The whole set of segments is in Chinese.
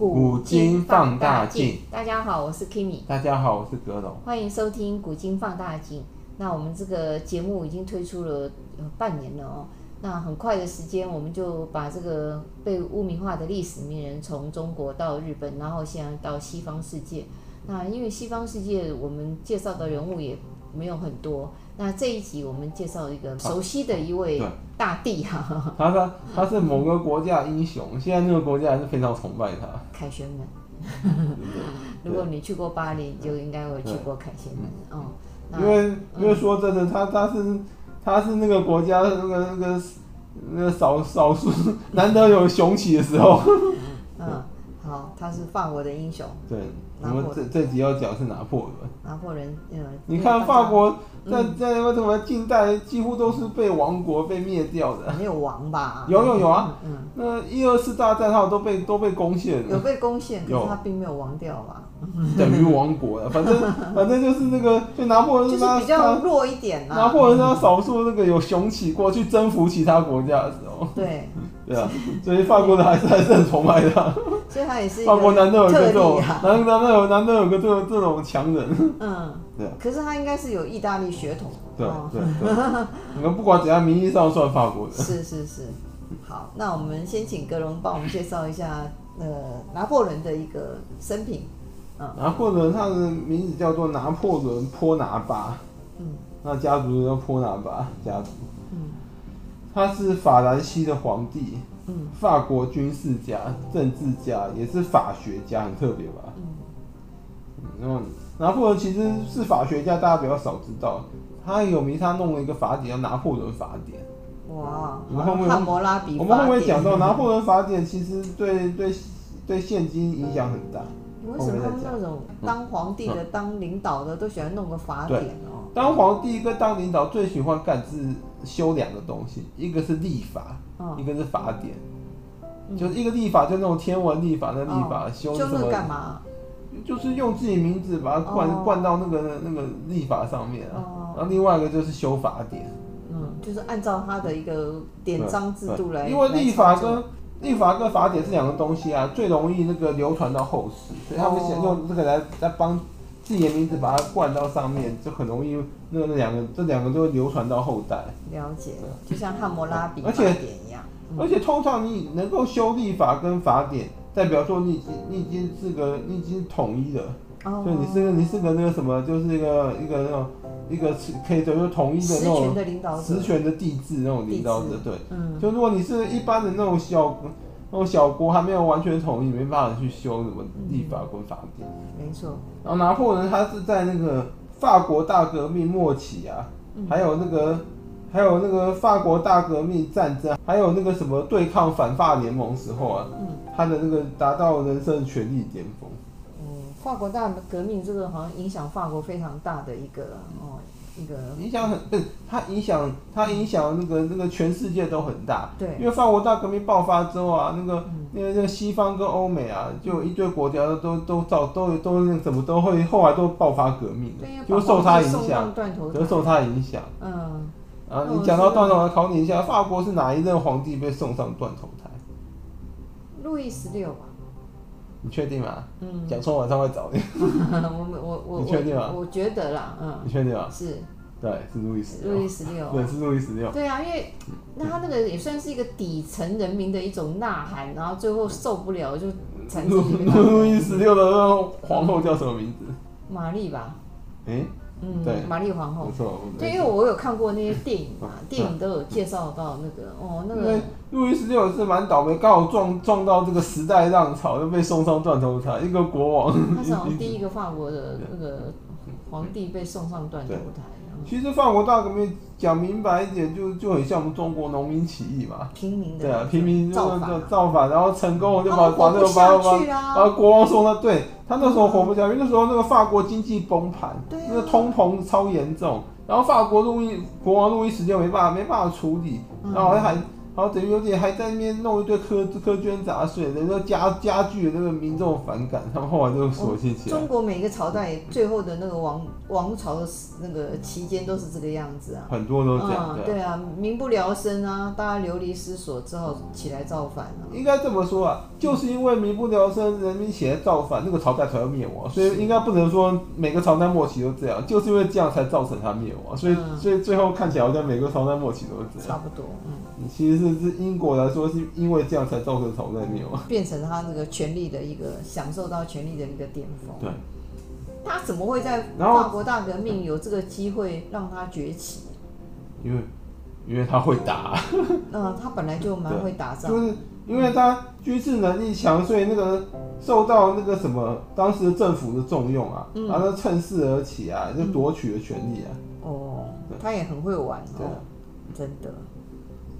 古今放大镜。大家好，我是 Kimi。大家好，我是阁楼。欢迎收听《古今放大镜》。那我们这个节目已经推出了半年了哦。那很快的时间，我们就把这个被污名化的历史名人，从中国到日本，然后现在到西方世界。那因为西方世界我们介绍的人物也没有很多。那这一集我们介绍一个熟悉的一位大帝哈、啊，他他他是某个国家英雄，现在那个国家还是非常崇拜他。凯旋门，如果你去过巴黎，就应该会去过凯旋门哦。因为因为说真的，他他是他是那个国家那个那个那个少少数 难得有雄起的时候。嗯。好，他是法国的英雄。对，我们这这集要讲是拿破仑。拿破仑，嗯。你看法国在在那个什么近代几乎都是被亡国被灭掉的。没有亡吧？有有有啊。嗯。那一二次大战他都被都被攻陷了。有被攻陷，可是他并没有亡掉吧？等于亡国了，反正反正就是那个，就拿破仑 是他比较弱一点。拿破仑是他少数那个有雄起过去征服其他国家的时候。对。对啊，所以法国人还是还是很崇拜他。所以他也是法国难得有个这种，难难得有难得有个这种这种强人。嗯，对。可是他应该是有意大利血统。对对对。你们不管怎样，名义上算法国人。是是是。好，那我们先请格隆帮我们介绍一下呃拿破仑的一个生平。拿破仑他的名字叫做拿破仑波拿巴。嗯。那家族叫波拿巴家族。嗯。他是法兰西的皇帝，嗯，法国军事家、政治家，也是法学家，很特别吧？嗯，然后拿破仑其实是法学家，大家比较少知道。他有名，他弄了一个法典叫《拿破仑法典》。哇，我们后面汉谟拉比，我们后面讲到拿破仑法典，其实对对对现今影响很大。为什么他们那种当皇帝的、嗯、当领导的都喜欢弄个法典哦？当皇帝跟当领导最喜欢干是修两个东西，一个是立法，哦、一个是法典。嗯、就是一个立法，就那种天文立法，的立法、哦、修什么？干嘛？就是用自己名字把它灌、哦、灌到那个那个立法上面啊。哦、然后另外一个就是修法典，嗯，就是按照他的一个典章制度来。因为立法跟历法跟法典是两个东西啊，最容易那个流传到后世，所以他们想用这个来来帮自己的名字把它冠到上面，就很容易那那两个这两个就会流传到后代。了解了，就像汉谟拉比法典一样。而且通常你能够修立法跟法典，代表说你已经你已经是个你已经统一了，就你是个你是个那个什么，就是一个一个那种。一个可以就是统一的那种实权的领导，实权的帝制那种领导者，对，嗯，就如果你是一般的那种小那种小国，还没有完全统一，没办法去修什么立法跟法典。没错。然后拿破仑他是在那个法国大革命末期啊，还有那个还有那个法国大革命战争，还有那个什么对抗反法联盟时候啊，他的那个达到人生权力巅峰。法国大革命这个好像影响法国非常大的一个哦，一个影响很不是它影响它影响那个那个全世界都很大。对，因为法国大革命爆发之后啊，那个那个那个西方跟欧美啊，就一堆国家都都造都都那怎么都会后来都爆发革命的，就受它影响，就受它影响。嗯，啊，你讲到断头台，考你一下，法国是哪一任皇帝被送上断头台？路易十六吧。你确定吗？嗯，讲错晚上会找你。我我我你确定吗？我觉得啦，嗯。你确定吗？是。对，是路易十六。路易十六。对，是路易十六。对啊，因为那他那个也算是一个底层人民的一种呐喊，然后最后受不了就产生。路易十六的那个皇后叫什么名字？玛丽吧。诶。嗯，对，玛丽皇后。没错。对，因为我有看过那些电影嘛，电影都有介绍到那个哦，那个路易十六是蛮倒霉，刚好撞撞到这个时代浪潮，就被送上断头台。一个国王，他是好像 第一个法国的那个皇帝被送上断头台。其实法国大革命讲明白一点，就就很像我们中国农民起义嘛，平民的对啊，平民就就造反，然后成功就把把那个把把把国王送到对。他那时候活不下去，那时候那个法国经济崩盘，那个通膨超严重，然后法国路易国王路易时间没办法没办法处理，然后还好然后等于有点还在那边弄一堆苛苛捐杂税，等于说加加剧了那个民众反感，他们后来就索性起来。中国每个朝代最后的那个王王朝的那个期间都是这个样子啊，很多都这样。嗯、对啊，民不聊生啊，大家流离失所之后起来造反啊。应该这么说啊，就是因为民不聊生，人民起来造反，那个朝代才会灭亡。所以应该不能说每个朝代末期都这样，就是因为这样才造成它灭亡。所以、嗯、所以最后看起来好像每个朝代末期都是这样。差不多，嗯。其实是是英国来说，是因为这样才造成朝代没有，变成他那个权力的一个享受到权力的一个巅峰。对，他怎么会在法国大革命有这个机会让他崛起？因为因为他会打。嗯，他本来就蛮会打仗。就是因为他军事能力强，所以那个受到那个什么当时的政府的重用啊，嗯、然后趁势而起啊，就夺取了权力啊。嗯、哦，他也很会玩哦，对真的。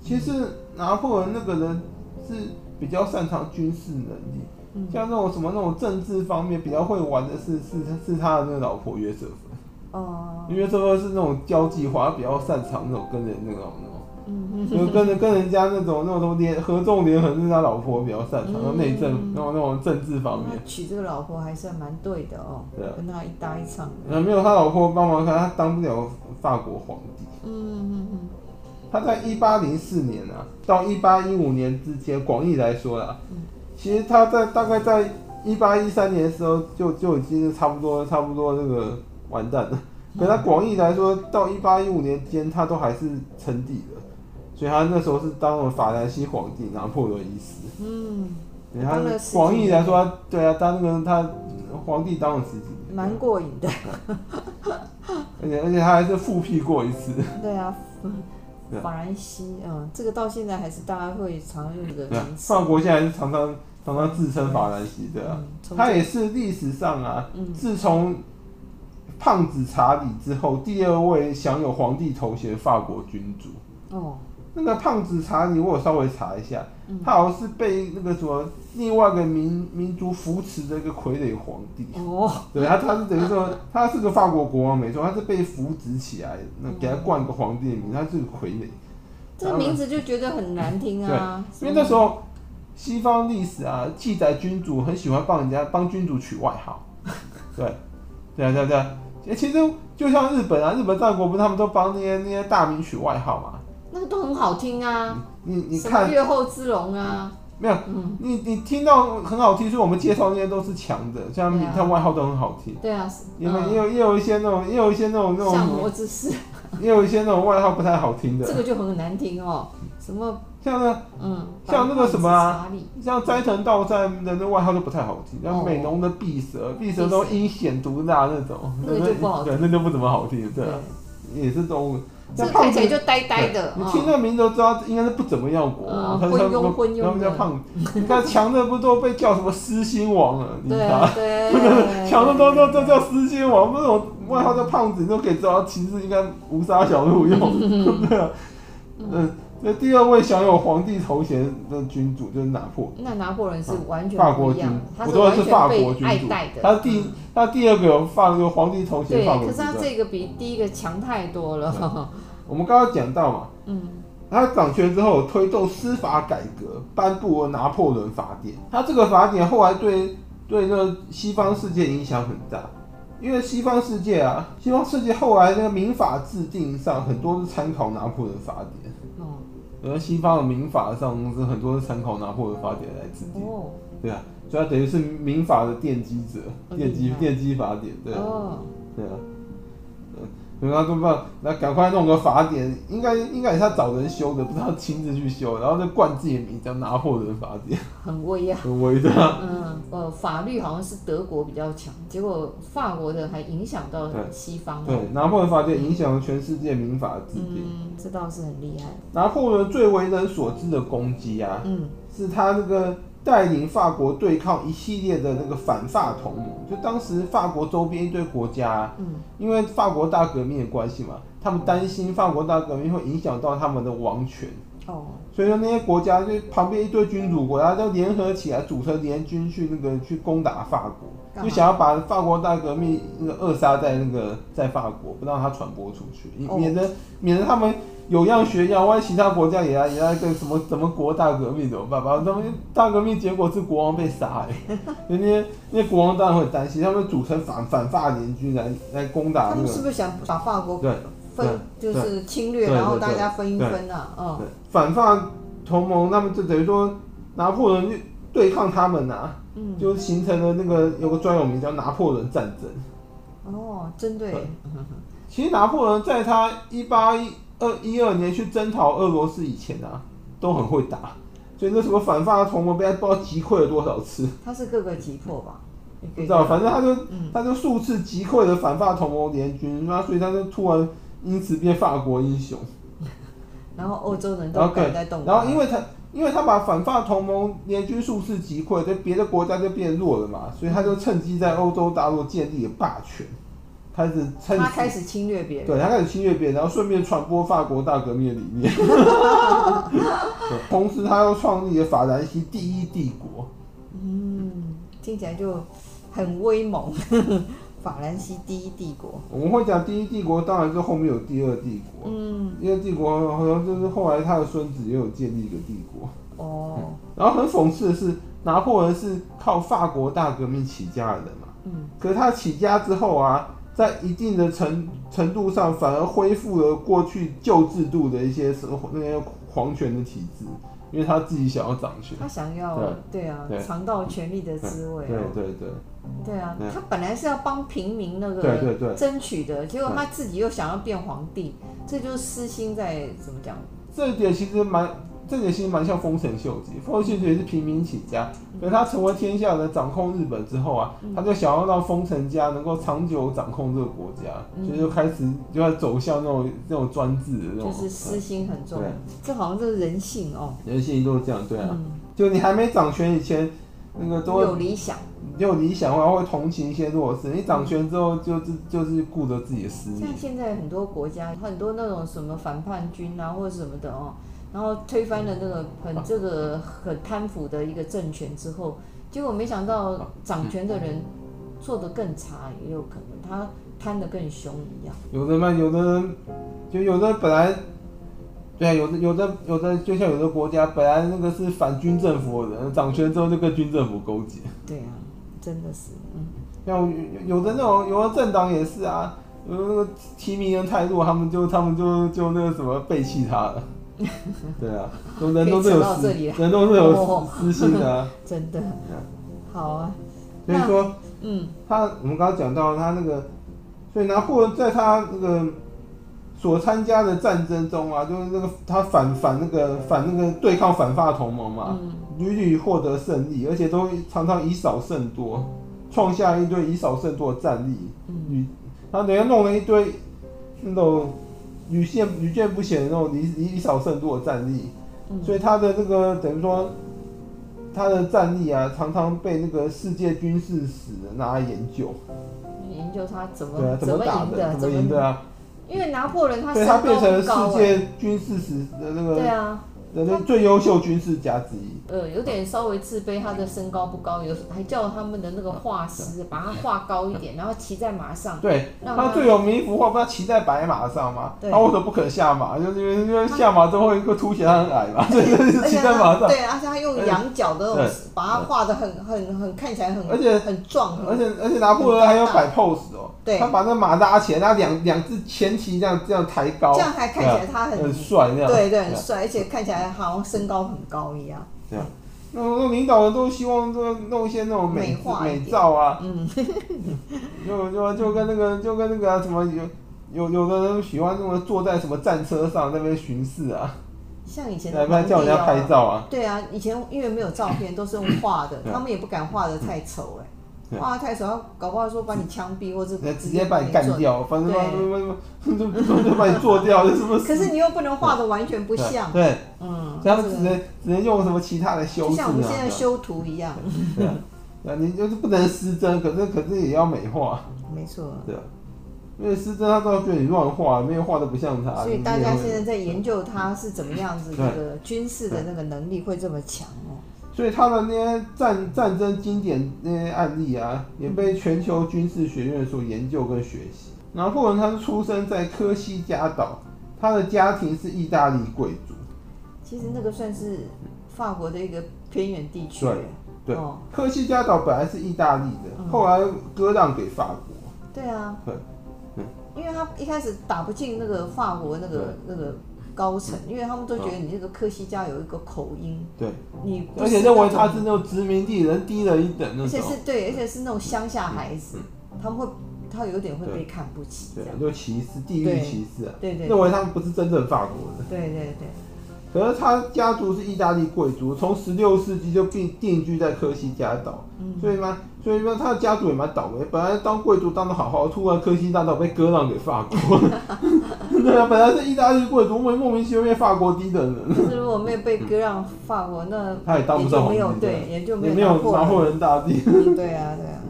其实拿破仑那个人是比较擅长军事能力，嗯、像那种什么那种政治方面比较会玩的是是是他的那个老婆约瑟芬。哦。约瑟芬是那种交际花，比较擅长那种跟人那种那种，嗯、就跟着跟人家那种那种什么联合纵连横，是他老婆比较擅长，然后内政那种那种政治方面。娶这个老婆还算蛮对的哦。对啊。跟他一搭一唱。嗯，没有他老婆帮忙他，他当不了法国皇帝。嗯嗯嗯。他在一八零四年啊，到一八一五年之间，广义来说啦，其实他在大概在一八一三年的时候就就已经是差不多差不多那个完蛋了。可他广义来说，到一八一五年间，他都还是称帝的，所以他那时候是当了法兰西皇帝拿破仑一世。嗯，他广义来说，对啊，当那个他皇帝当了十几年，蛮过瘾的。而且而且他还是复辟过一次。对啊。法兰西，嗯，这个到现在还是大家会常用的名词。法国现在还是常常常常自称法兰西的，他也是历史上啊，自从胖子查理之后，第二位享有皇帝头衔的法国君主。哦。那个胖子查你，我有稍微查一下，他好像是被那个什么另外一个民民族扶持的一个傀儡皇帝。哦，对，他他是等于说他是个法国国王没错，他是被扶植起来，那给他冠个皇帝的名，他是个傀儡。这个名字就觉得很难听啊。对，因为那时候西方历史啊记载君主很喜欢帮人家帮君主取外号。对，对啊对啊对啊，其实就像日本啊，日本战国不是他们都帮那些那些大名取外号嘛。那个都很好听啊，你你看。月后之龙啊，没有，你你听到很好听，所以我们介绍那些都是强的，像他外号都很好听。对啊，因为也有也有一些那种，也有一些那种那种像魔之士，也有一些那种外号不太好听的。这个就很难听哦，什么像那嗯，像那个什么啊，像斋藤道三的那外号就不太好听，像美浓的碧蛇，碧蛇。都阴险毒辣那种，那就不好听，那就不怎么好听，对，也是动物。这看起来就呆呆的，你听那个名字都知道应该是不怎么样国王。他昏庸昏庸，他们叫胖子。你看强的不都被叫什么狮心王了？你看，强的都都都叫狮心王，那种外号叫胖子，你都可以知道其实应该无杀小路用，对啊，嗯。那第二位享有皇帝头衔的君主就是拿破。那拿破仑是完全法国君，他是完全被爱戴的。他第他第二个有发个皇帝头衔。对，可是他这个比第一个强太多了。我们刚刚讲到嘛，嗯，他掌权之后推动司法改革，颁布了拿破仑法典。他这个法典后来对对那个西方世界影响很大，因为西方世界啊，西方世界后来那个民法制定上很多是参考拿破仑法典。而西方的民法上是很多是参考拿破仑法典来制定，哦、对啊，所以它等于是民法的奠基者，奠基奠基法典，对。对啊。所以他说不，那赶快弄个法典，应该应该也是他找人修的，不是他亲自去修，然后再冠自己的名叫拿破仑法典，很威啊，很威的。嗯，呃，法律好像是德国比较强，结果法国的还影响到西方。对，拿破仑法典影响了全世界民法的制定，嗯，这倒是很厉害。拿破仑最为人所知的功绩啊，嗯，是他那个。带领法国对抗一系列的那个反法同盟，就当时法国周边一堆国家，嗯，因为法国大革命的关系嘛，他们担心法国大革命会影响到他们的王权，哦，所以说那些国家就旁边一堆君主国家都联合起来组成联军去那个去攻打法国，就想要把法国大革命那个扼杀在那个在法国，不让它传播出去，免得免得他们。有样学样，万一其他国家也来也来个什么什么国大革命怎么办？吧他们大革命结果是国王被杀，哎，人家那国王当然会担心，他们组成反反法联军来来攻打那个。他们是不是想把法国分就是侵略，然后大家分一分啊？嗯，反法同盟，那么就等于说拿破仑就对抗他们啊，嗯，就形成了那个有个专有名叫拿破仑战争。哦，针对。其实拿破仑在他一八一二一二年去征讨俄罗斯以前啊，都很会打，所以那什么反法同盟被他不知道击溃了多少次。他是各个击破吧？不知道，反正他就、嗯、他就数次击溃了反法同盟联军，那所以他就突然因此变法国英雄。然后欧洲人都跟在动。然后因为他因为他把反法同盟联军数次击溃，在别的国家就变弱了嘛，所以他就趁机在欧洲大陆建立了霸权。开始，他开始侵略别人，对他开始侵略别人，然后顺便传播法国大革命的理念。同时，他又创立了法兰西第一帝国。嗯，听起来就很威猛。法兰西第一帝国，我们会讲第一帝国，当然是后面有第二帝国。嗯，第二帝国好像就是后来他的孙子也有建立一个帝国。哦、嗯，然后很讽刺的是，拿破仑是靠法国大革命起家的人嘛。嗯，可是他起家之后啊。在一定的程程度上，反而恢复了过去旧制度的一些什么那些皇权的体制，因为他自己想要掌权，他想要对，对啊，尝到权力的滋味，对对对，对。啊，他本来是要帮平民那个争取的，结果他自己又想要变皇帝，这就是私心在怎么讲？这一点其实蛮。这点其实蛮像丰臣秀吉，丰臣秀吉也是平民起家，可是他成为天下的掌控日本之后啊，他就想要让丰臣家能够长久掌控这个国家，所以就开始就要走向那种那种专制的那种，就是私心很重，这好像就是人性哦，人性都是这样，对啊，就你还没掌权以前，那个都有理想，有理想的话会同情一些弱势，你掌权之后就是就是顾着自己的私利。像现在很多国家，很多那种什么反叛军啊或者什么的哦。然后推翻了那个很这个很贪腐的一个政权之后，结果没想到掌权的人做得更差，也有可能他贪得更凶一样。有的嘛，有的人就有的本来，对啊，有的有的有的，就像有的国家本来那个是反军政府的人，掌权之后就跟军政府勾结。对啊，真的是，嗯。像有的那种有的政党也是啊，有的那个提名人太弱，他们就他们就就那个什么背弃他了。对啊，人都是有私，人都是有私心的啊，真的。好啊，所以说，嗯，他我们刚刚讲到他那个，所以拿破仑在他那个所参加的战争中啊，就是那个他反反那个反那个对抗反法同盟嘛，屡屡获得胜利，而且都常常以少胜多，创下一堆以少胜多的战例。嗯，他等下弄了一堆那种。屡见屡见不鲜的那种以以少胜多的战力，嗯、所以他的这个等于说，他的战力啊，常常被那个世界军事史拿来研究，研究他怎么对啊，怎么打的，怎么赢的啊？因为拿破仑他对他变成了世界军事史的那个对啊。人类最优秀军事家之一。呃，有点稍微自卑，他的身高不高，有还叫他们的那个画师把他画高一点，然后骑在马上。对，他最有名一幅画，不是骑在白马上吗？他为什么不肯下马？就是因为因为下马之后会凸显他很矮嘛，所以就是骑在马上。对，而且他用羊角的那种，把他画的很很很看起来很，而且很壮，而且而且拿破仑还要摆 pose 哦。对，他把那马拉起来，他两两只前蹄这样这样抬高，这样还看起来他很很帅那样。对对，很帅，而且看起来好像身高很高一样。对啊，那那领导人都希望这弄一些那种美美照啊，嗯，就就就跟那个就跟那个什么有有有的人喜欢那么坐在什么战车上那边巡视啊，像以前来不叫人家拍照啊？对啊，以前因为没有照片，都是用画的，他们也不敢画的太丑哎。哇，太少，搞不好说把你枪毙，或者直接把你干掉，反正就就就把你做掉，是不是？可是你又不能画的完全不像，对，嗯，这样只能只能用什么其他的修饰，就像我们现在修图一样，对。啊，你就是不能失真，可是可是也要美化，没错，对啊，因为失真他都要觉得你乱画，没有画的不像他，所以大家现在在研究他是怎么样子，这个军事的那个能力会这么强哦。所以他的那些战战争经典那些案例啊，也被全球军事学院所研究跟学习。拿破仑他是出生在科西嘉岛，他的家庭是意大利贵族。其实那个算是法国的一个偏远地区。对对，科西嘉岛本来是意大利的，嗯、后来割让给法国。对啊。对。因为他一开始打不进那个法国那个那个高层，因为他们都觉得你这个科西嘉有一个口音。对。你而且认为他是那种殖民地人低了一等那种。而且是对，而且是那种乡下孩子，他们会他有点会被看不起。对，就歧视，地域歧视啊。对对。认为他们不是真正法国人。对对对。可是他家族是意大利贵族，从十六世纪就定定居在科西嘉岛，嗯、所以嘛，所以嘛，他的家族也蛮倒霉。本来当贵族当的好好，突然科西嘉岛被割让给法国。对啊，本来是意大利贵族，莫莫名其妙变法国低等人。是如果没有被割让法国，那他也当不上皇帝。没有对，也就没有拿破仑大帝。对啊，对啊，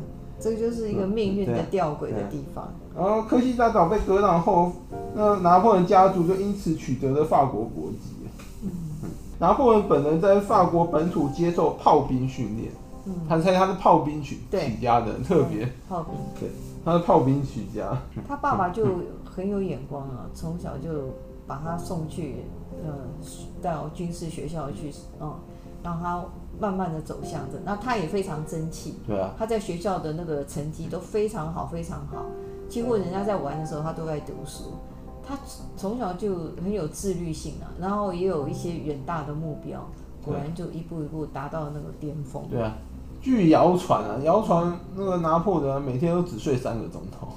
这个就是一个命运的吊诡的地方。然后科西嘉岛被割让后，那拿破仑家族就因此取得了法国国籍。拿破仑本人在法国本土接受炮兵训练，嗯，他猜他是炮兵起起家的，特别炮兵，对，他是炮兵起家。他爸爸就很有眼光啊，从小就把他送去，呃，到军事学校去，嗯，让他慢慢的走向的。那他也非常争气，对啊，他在学校的那个成绩都非常好，非常好，几乎人家在玩的时候，他都在读书。他从小就很有自律性啊，然后也有一些远大的目标，果然就一步一步达到那个巅峰。对啊，据谣传啊，谣传那个拿破仑每天都只睡三个钟头，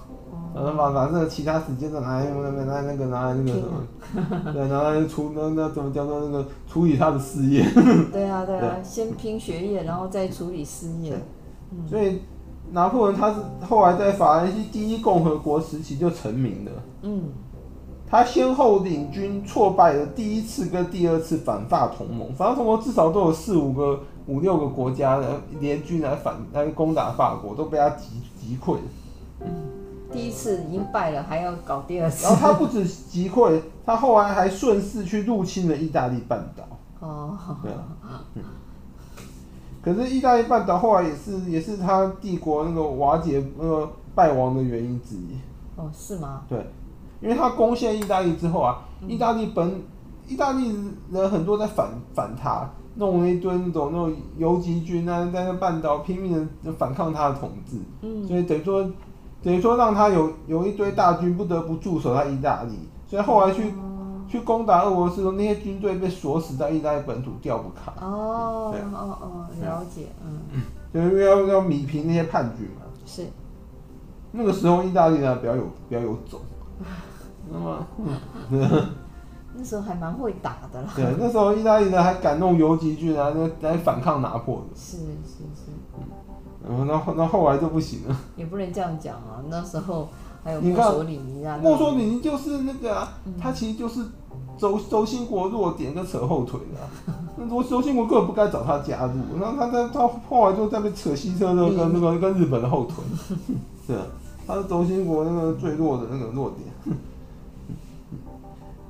然后把把这个其他时间都拿来那个拿来那个拿来那个什么，对，拿来处那那怎么叫做那个处理他的事业。对啊对啊，先拼学业，然后再处理事业。所以拿破仑他是后来在法兰西第一共和国时期就成名了。嗯。他先后领军挫败了第一次跟第二次反法同盟，反法同盟至少都有四五个、五六个国家的联军来反来攻打法国，都被他击击溃。嗯，第一次已经败了，还要搞第二次。然后他不止击溃，他后来还顺势去入侵了意大利半岛。哦，对啊，嗯。可是意大利半岛后来也是也是他帝国那个瓦解那个败亡的原因之一。哦，是吗？对。因为他攻陷意大利之后啊，意大利本意大利人很多在反反他，弄了一堆那种那种游击军啊，在那半岛拼命的反抗他的统治，嗯，所以等于说等于说让他有有一堆大军不得不驻守在意大利，所以后来去去攻打俄罗斯的那些军队被锁死在意大利本土调不开。哦哦哦，了解，嗯，就是要要米平那些叛军嘛。是。那个时候意大利呢比较有比较有种。那么，那时候还蛮会打的啦。对，那时候意大利人还敢弄游击军啊，来反抗拿破仑。是是是。然后那后那后来就不行了。也不能这样讲啊，那时候还有墨索里尼啊。墨索里尼就是那个啊，他其实就是轴轴心国弱点跟扯后腿的、啊。那轴轴心国根本不该找他加入，然后他他他后来就在被扯西车的跟那个跟日本的后腿。对啊，他是轴心国那个最弱的那个弱点。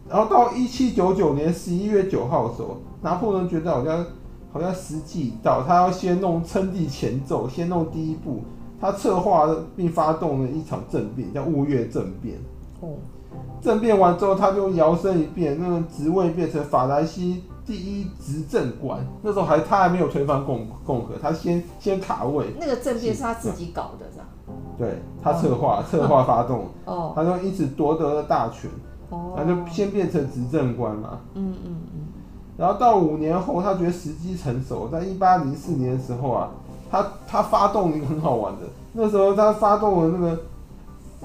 然后到一七九九年十一月九号的时候，拿破仑觉得好像好像时机已到，他要先弄称帝前奏，先弄第一步。他策划并发动了一场政变，叫雾月政变。哦，政变完之后，他就摇身一变，那个职位变成法兰西第一执政官。那时候还他还没有推翻共共和，他先先卡位。那个政变是他自己搞的，是吧？对，他策划 策划发动，哦，他就因此夺得了大权。他就先变成执政官嘛。嗯嗯嗯。然后到五年后，他觉得时机成熟，在一八零四年的时候啊，他他发动一个很好玩的，那时候他发动了那个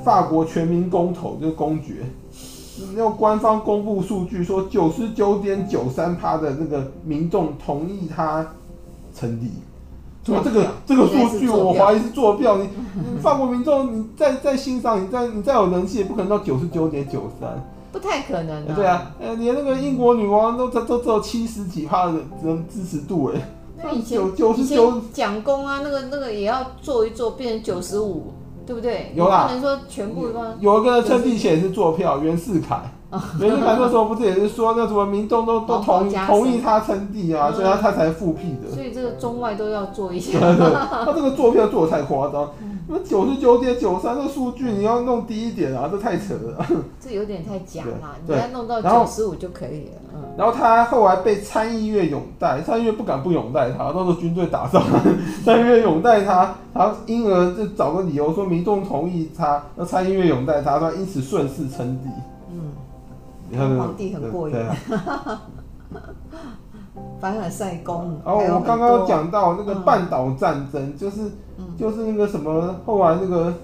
法国全民公投，就是公决，用官方公布数据说九十九点九三趴的那个民众同意他成立。什么这个这个数据我怀疑是作票，你法国民众你再再欣赏，你再你再有人气也不可能到九十九点九三。不太可能、啊。对啊，呃，连那个英国女王都都都只有七十几趴的人支持度哎。那以前九十九蒋公啊，那个那个也要做一做，变成九十五，对不对？有啦。不能说全部有，有一个称帝前是做票，袁世凯。袁世凯那时候不是也是说那什么民众都 都同意同意他称帝啊，所以他他才复辟的。所以这个中外都要做一下。他这个做票做的太夸张。那九十九点九三的数据你要弄低一点啊，这太扯了。这有点太假了，你要弄到九十五就可以了。嗯。然后他后来被参议院拥戴，参议院不敢不拥戴他，到时候军队打仗，参议院拥戴他，他因而就找个理由说民众同意他，那参议院拥戴他，他因此顺势称帝。嗯。你看皇帝很过瘾。对。凡尔赛宫。然后我刚刚讲到那个半岛战争，嗯、就是、嗯、就是那个什么，后来那个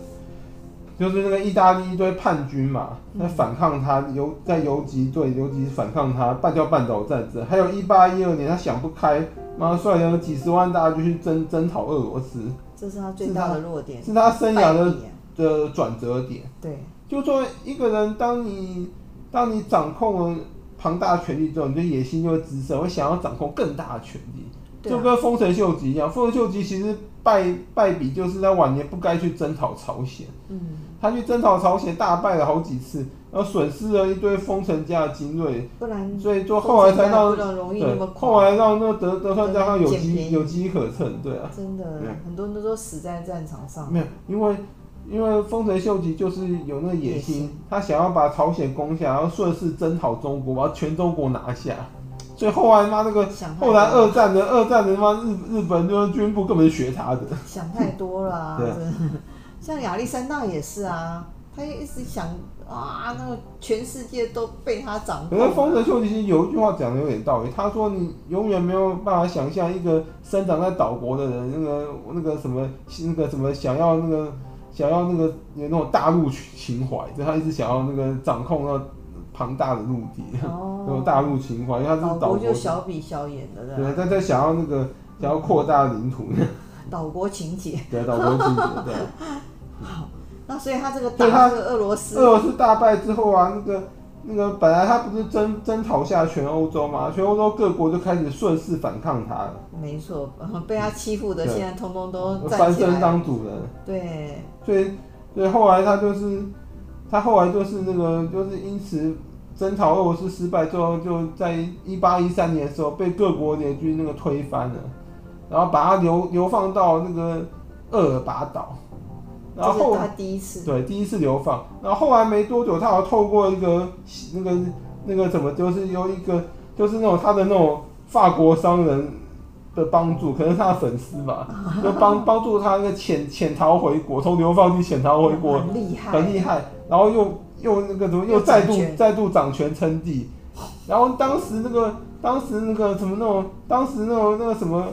就是那个意大利一堆叛军嘛，在反抗他游在游击队游击反抗他，半叫半岛战争。还有一八一二年，他想不开，妈率领几十万大军去征征讨俄罗斯，这是他最大的弱点，是他，生涯的的转折点。对，就说一个人，当你当你掌控了。庞大的权力之后，你的野心就会滋生，会想要掌控更大的权力，啊、就跟丰臣秀吉一样。丰臣秀吉其实败败笔就是在晚年不该去征讨朝鲜，嗯，他去征讨朝鲜大败了好几次，然后损失了一堆丰臣家的精锐，不然，所以就后来才让对，后来让那个德德川家康有机有机可乘，对啊，真的，很多人都说死在战场上，没有，因为。因为丰臣秀吉就是有那个野心，他想要把朝鲜攻下，然后顺势征讨中国，把全中国拿下。所以后来妈那个，后来二战的二战的妈日日本就是军部根本学他的。想太多了、啊，对。像亚历山大也是啊，他一直想啊，那个全世界都被他掌控。可是丰臣秀吉其实有一句话讲的有点道理，他说你永远没有办法想象一个生长在岛国的人，那个那个什么那个什么想要那个。想要那个有那种大陆情怀，就他一直想要那个掌控那庞大的陆地，哦、那种大陆情怀，因为他是岛国，就小比小眼的，对，他在想要那个想要扩大领土，岛国情节，对，岛国情节，对。好，那所以他这个打这个俄罗斯，俄罗斯大败之后啊，那个。那个本来他不是征征讨下全欧洲嘛，全欧洲各国就开始顺势反抗他了。没错，被他欺负的现在通通都翻身当主人。对，所以所以后来他就是他后来就是那个就是因此征讨俄罗斯失败之后，就在一八一三年的时候被各国联军那个推翻了，然后把他流流放到那个厄尔巴岛。然后，后他第一次对第一次流放，然后后来没多久，他好像透过一个那个那个怎么，就是有一个就是那种他的那种法国商人的帮助，可能是他的粉丝吧，就帮帮助他那个潜潜逃回国，从流放地潜逃回国，很厉害，很厉害。然后又又那个怎么又再度再度掌权称帝，然后当时那个当时那个什么那种当时那种那个什么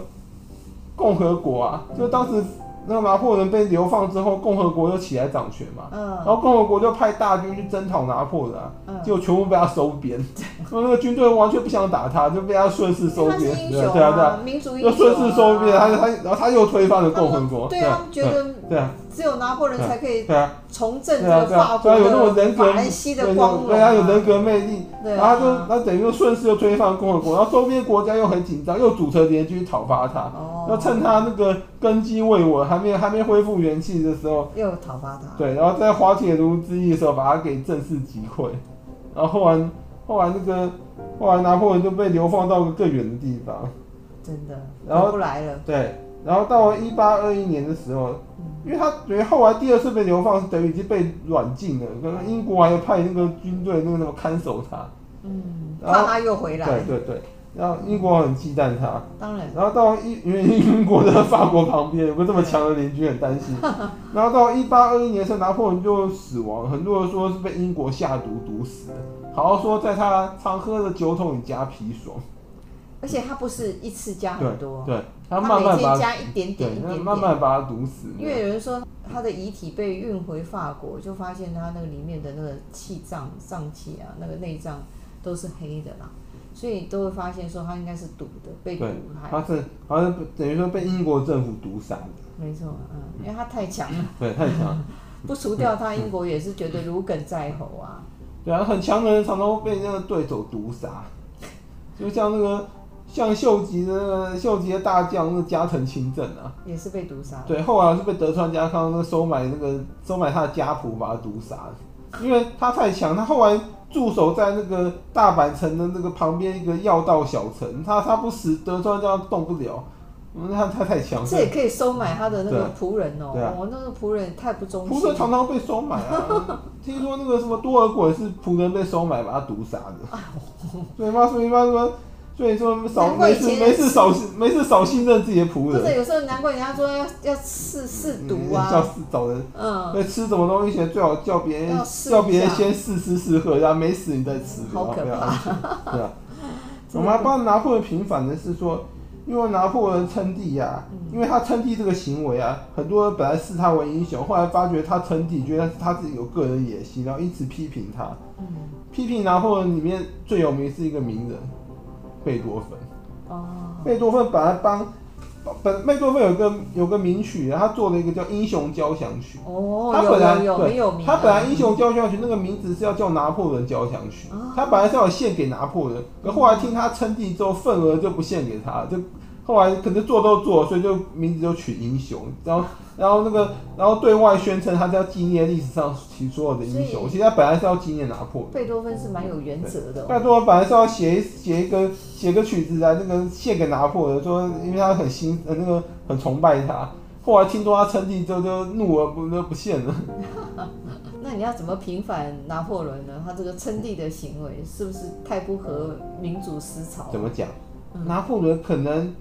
共和国啊，就当时。那个拿破仑被流放之后，共和国又起来掌权嘛，嗯、然后共和国就派大军去征讨拿破仑，嗯、结果全部被他收编，那、嗯、个军队完全不想打他，就被他顺势收编，对啊对啊，民族英雄啊，就顺势收编，他他然后他又推翻了共和国，对啊，觉得对啊。只有拿破仑才可以重振这个法国的法兰西的光荣，对他有人格魅力，然后就那等于说顺势又推翻共和国，然后周边国家又很紧张，又组成联军去讨伐他，要趁他那个根基未稳，还没还没恢复元气的时候，又讨伐他。对，然后在滑铁卢之役的时候把他给正式击溃，然后后来后来那个后来拿破仑就被流放到个更远的地方，真的，然后不来了。对。然后到了一八二一年的时候，因为他等于后来第二次被流放是等于已经被软禁了，可能英国还要派那个军队那个什么看守他，嗯，然后怕他又回来，对对对，然后英国很忌惮他，当然，然后到一因为英国的法国旁边有个这么强的邻居很担心，然后到一八二一年的时拿破仑就死亡，很多人说是被英国下毒毒死的，好像说在他常喝的酒桶里加砒霜。而且他不是一次加很多，对，对他，慢慢他每天加一点点，一点点，慢慢把它毒死。因为有人说他的遗体被运回法国，就发现他那个里面的那个气脏、脏器啊，那个内脏都是黑的啦，所以都会发现说他应该是毒的，被毒害。他是好像等于说被英国政府毒杀的。没错，嗯，因为他太强了。对，太强。不除掉他，英国也是觉得如鲠在喉啊。对啊，很强的人常常会被那个对手毒杀，就像那个。像秀吉的那个秀吉的大将那个加藤清正啊，也是被毒杀。对，后来是被德川家康那个收买那个收买他的家仆把他毒杀的，因为他太强，他后来驻守在那个大阪城的那个旁边一个要道小城，他他不死德川家动不了，嗯，他他太强，这也可以收买他的那个仆人哦。那个仆人太不忠心。仆人常常被收买啊，听说那个什么多尔衮是仆人被收买，把他毒杀的。所以嘛，所以嘛，什么？所以说少没事没事少没事少信任自己的仆人。或者有时候难怪人家说要要试试毒啊，要试找人。嗯。对，吃什么东西前最好叫别人叫别人先试吃试喝，然后没死你再吃。好可怕。对啊。我们还帮拿破仑平反的是说，因为拿破仑称帝呀，因为他称帝这个行为啊，很多人本来视他为英雄，后来发觉他称帝，觉得他自己有个人野心，然后因此批评他。批评拿破仑里面最有名是一个名人，贝多芬。哦。贝多芬本来帮。本贝多芬有个有个名曲，他做了一个叫《英雄交响曲》。哦，他本来有名。他本来《英雄交响曲》那个名字是要叫拿破仑交响曲，他本来是要献给拿破仑，可后来听他称帝之后，份额就不献给他，就。后来可能做都做，所以就名字就取英雄，然后然后那个然后对外宣称他是要纪念历史上其所有的英雄，其实他本来是要纪念拿破仑。贝多芬是蛮有原则的。贝多芬本来是要写写一个写个曲子来那个献给拿破仑，说因为他很心呃那个很崇拜他，后来听说他称帝之后就怒而不就不献了。那你要怎么平反拿破仑呢？他这个称帝的行为是不是太不合民主思潮？怎么讲？拿破仑可能。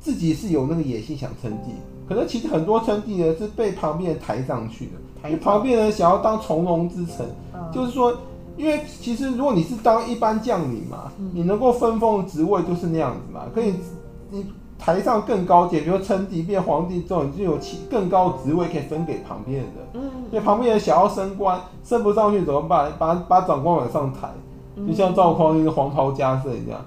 自己是有那个野心想称帝，可是其实很多称帝呢是被旁边人抬上去的，因为旁边人想要当从龙之臣，就是说，因为其实如果你是当一般将领嘛，你能够分封的职位就是那样子嘛，可以你抬上更高阶，比如称帝变皇帝之后，你就有其更高的职位可以分给旁边人。的，所以旁边人想要升官升不上去怎么办？把把长官往上抬，就像赵匡胤黄袍加身一样。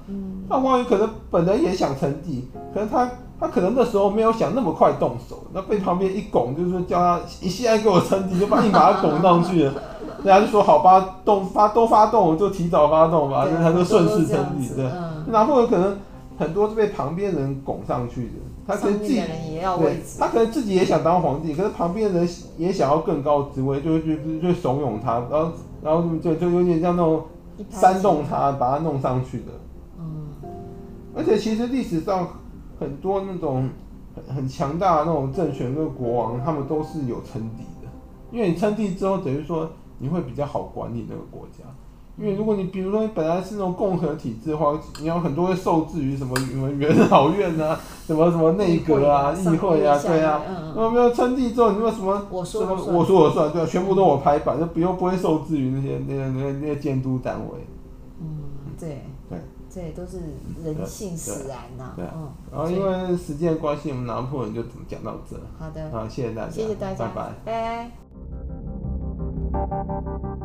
赵匡胤可能本来也想称帝，可是他他可能那时候没有想那么快动手，那被旁边一拱，就是说叫他你现在给我称帝，就把你把他拱上去了。人家就说好吧，动发都发动，就提早发动吧，他就顺势称帝。对，拿破仑可能很多是被旁边人拱上去的，他可能自己也要他可能自己也想当皇帝，可是旁边人也想要更高职位，就就就就怂恿他，然后然后就就有点像那种煽动他，把他弄上去的。而且其实历史上很多那种很很强大的那种政权跟国王，他们都是有称帝的。因为你称帝之后，等于说你会比较好管理那个国家。因为如果你比如说你本来是那种共和体制的话，你有很多会受制于什么什么元老院啊，什么什么内阁啊、议会啊，对啊。那么没有称帝之后，你说什么什么我说我算，对，全部都我拍板，就不用不会受制于那些那些那些那些监督单位。嗯，对。对。这都是人性使然呐。对，嗯。然后因为时间关系，我们拿破仑就讲到这。好的。好，谢谢大家。谢谢大家。拜拜。拜拜。